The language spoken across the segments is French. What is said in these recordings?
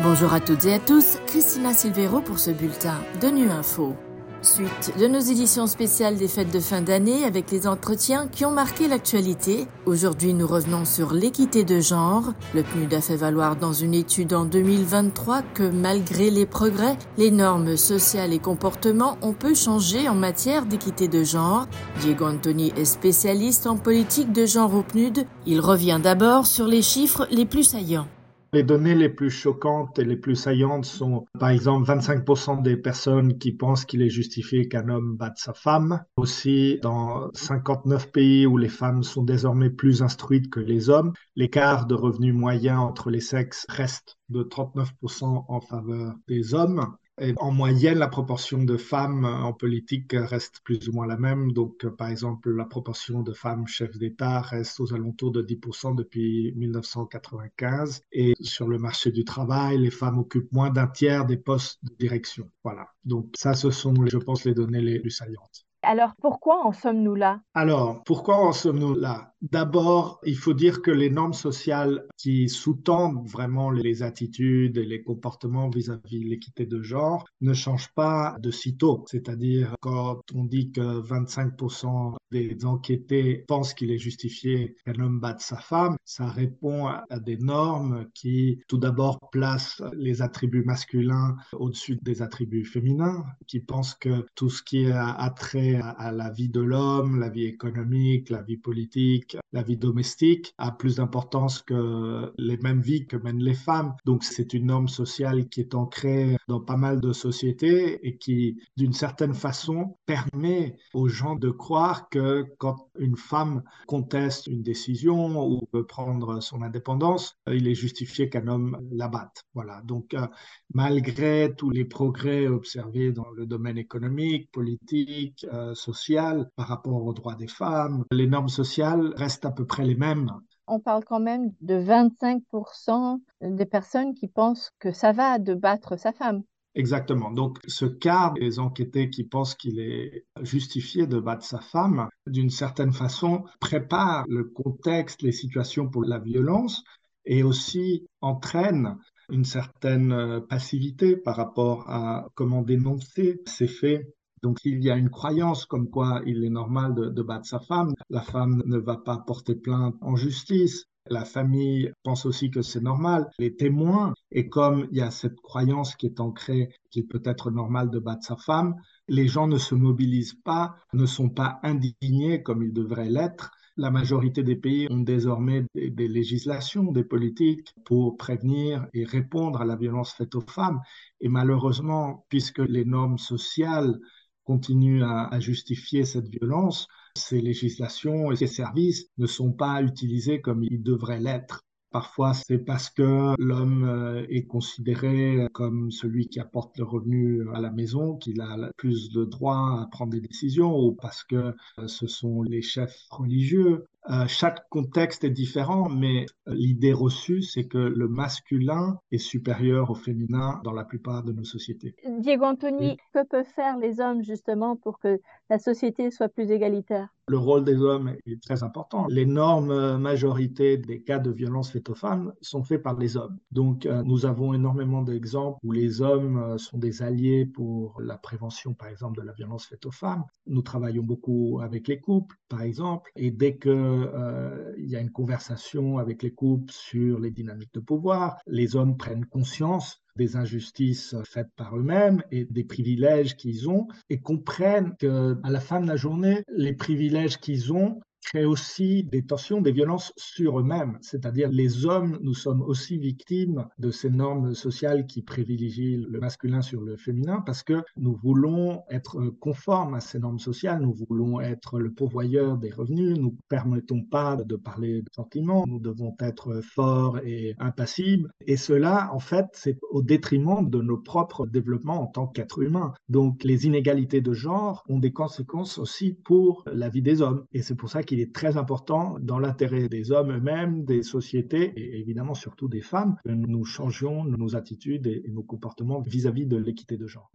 Bonjour à toutes et à tous, Christina Silvero pour ce bulletin de Nu Info. Suite de nos éditions spéciales des fêtes de fin d'année avec les entretiens qui ont marqué l'actualité. Aujourd'hui, nous revenons sur l'équité de genre. Le PNUD a fait valoir dans une étude en 2023 que malgré les progrès, les normes sociales et comportements ont peu changé en matière d'équité de genre. Diego Antoni est spécialiste en politique de genre au PNUD. Il revient d'abord sur les chiffres les plus saillants. Les données les plus choquantes et les plus saillantes sont, par exemple, 25% des personnes qui pensent qu'il est justifié qu'un homme batte sa femme. Aussi, dans 59 pays où les femmes sont désormais plus instruites que les hommes, l'écart de revenus moyen entre les sexes reste de 39% en faveur des hommes. Et en moyenne, la proportion de femmes en politique reste plus ou moins la même. Donc, par exemple, la proportion de femmes chefs d'État reste aux alentours de 10% depuis 1995. Et sur le marché du travail, les femmes occupent moins d'un tiers des postes de direction. Voilà. Donc, ça, ce sont, je pense, les données les plus saillantes. Alors pourquoi en sommes-nous là? Alors pourquoi en sommes-nous là? D'abord, il faut dire que les normes sociales qui sous-tendent vraiment les attitudes et les comportements vis-à-vis de l'équité de genre ne changent pas de sitôt. C'est-à-dire quand on dit que 25% des enquêtés pensent qu'il est justifié qu'un homme batte sa femme, ça répond à des normes qui tout d'abord placent les attributs masculins au-dessus des attributs féminins, qui pensent que tout ce qui a trait à la vie de l'homme, la vie économique, la vie politique, week. La vie domestique a plus d'importance que les mêmes vies que mènent les femmes. Donc c'est une norme sociale qui est ancrée dans pas mal de sociétés et qui, d'une certaine façon, permet aux gens de croire que quand une femme conteste une décision ou veut prendre son indépendance, il est justifié qu'un homme la batte. Voilà. Donc euh, malgré tous les progrès observés dans le domaine économique, politique, euh, social par rapport aux droits des femmes, les normes sociales restent à peu près les mêmes. On parle quand même de 25% des personnes qui pensent que ça va de battre sa femme. Exactement. Donc, ce quart des enquêtés qui pensent qu'il est justifié de battre sa femme, d'une certaine façon, prépare le contexte, les situations pour la violence et aussi entraîne une certaine passivité par rapport à comment dénoncer ces faits donc il y a une croyance comme quoi il est normal de, battre sa femme. La femme ne va pas porter plainte en justice. La famille pense aussi que c'est normal. Les témoins, et comme il y a cette croyance qui est ancrée qu'il peut être normal de battre sa femme, les gens ne se mobilisent pas, ne sont pas indignés comme ils devraient l'être. La majorité des pays ont désormais des, des, législations, des politiques pour prévenir et répondre à la violence faite aux femmes. Et malheureusement, puisque les normes sociales continuent à, justifier cette violence, ces législations et ces services ne sont pas utilisés comme ils devraient l'être. Parfois, c'est parce que l'homme euh, est considéré comme celui qui apporte le revenu à la maison qu'il a plus de droit à prendre des décisions ou parce que euh, ce sont les chefs religieux euh, chaque contexte est différent, mais euh, l'idée reçue, c'est que le masculin est supérieur au féminin dans la plupart de nos sociétés. Diego Antoni, que peuvent faire les hommes justement pour que la société soit plus égalitaire? Le rôle des hommes est très important. L'énorme majorité des cas de violence faites aux femmes sont faits par les hommes. Donc, euh, nous avons énormément d'exemples où les hommes sont des alliés pour la prévention, par exemple, de la violence faite aux femmes. Nous travaillons beaucoup avec les couples, par exemple, et dès que euh, il y a une conversation avec les couples sur les dynamiques de pouvoir. Les hommes prennent conscience des injustices faites par eux-mêmes et des privilèges qu'ils ont et comprennent que à la fin de la journée, les privilèges qu'ils ont crée aussi des tensions, des violences sur eux-mêmes. C'est-à-dire les hommes, nous sommes aussi victimes de ces normes sociales qui privilégient le masculin sur le féminin parce que nous voulons être conformes à ces normes sociales, nous voulons être le pourvoyeur des revenus, nous ne permettons pas de parler de sentiments, nous devons être forts et impassibles. Et cela, en fait, c'est au détriment de nos propres développements en tant qu'êtres humains. Donc les inégalités de genre ont des conséquences aussi pour la vie des hommes. Et c'est pour ça qu'il il est très important dans l'intérêt des hommes eux-mêmes, des sociétés et évidemment surtout des femmes que nous changions nos attitudes et nos comportements vis-à-vis de l'équité de genre.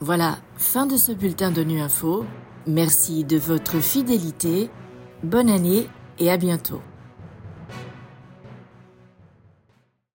Voilà, fin de ce bulletin de Nu Info. Merci de votre fidélité. Bonne année et à bientôt.